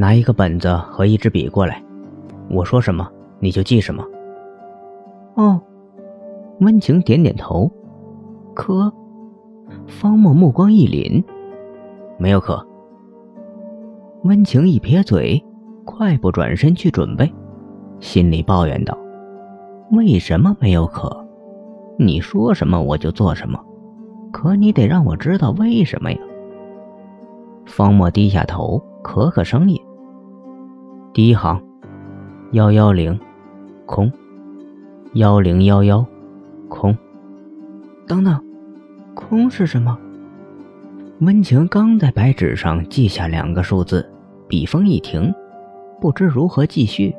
拿一个本子和一支笔过来，我说什么你就记什么。哦，温情点点头。可，方墨目光一凛，没有可。温情一撇嘴，快步转身去准备，心里抱怨道：“为什么没有可？你说什么我就做什么，可你得让我知道为什么呀。”方墨低下头，咳咳声音。第一行，幺幺零，空，幺零幺幺，空。等等，空是什么？温情刚在白纸上记下两个数字，笔锋一停，不知如何继续。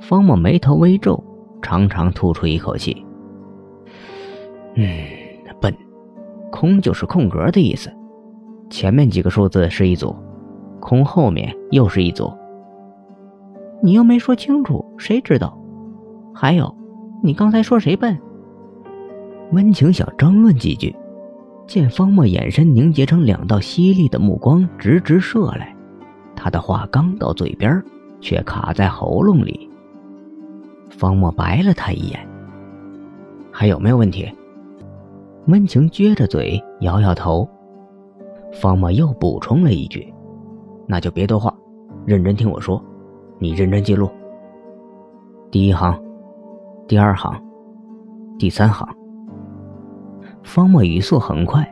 方墨眉头微皱，长长吐出一口气：“嗯，笨，空就是空格的意思，前面几个数字是一组，空后面又是一组。”你又没说清楚，谁知道？还有，你刚才说谁笨？温情想争论几句，见方墨眼神凝结成两道犀利的目光，直直射来。他的话刚到嘴边，却卡在喉咙里。方墨白了他一眼。还有没有问题？温情撅着嘴摇摇头。方墨又补充了一句：“那就别多话，认真听我说。”你认真记录。第一行，第二行，第三行。方墨语速很快，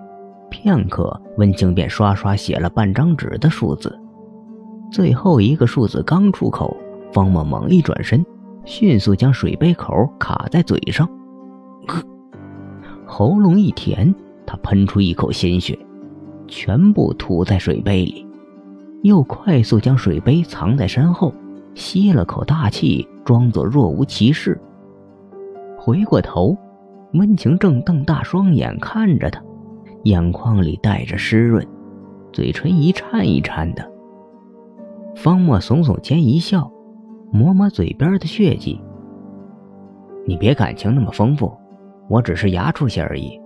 片刻，温情便刷刷写了半张纸的数字。最后一个数字刚出口，方墨猛一转身，迅速将水杯口卡在嘴上，喉咙一甜，他喷出一口鲜血，全部吐在水杯里，又快速将水杯藏在身后。吸了口大气，装作若无其事。回过头，温情正瞪大双眼看着他，眼眶里带着湿润，嘴唇一颤一颤的。方墨耸耸肩一笑，抹抹嘴边的血迹：“你别感情那么丰富，我只是牙出血而已。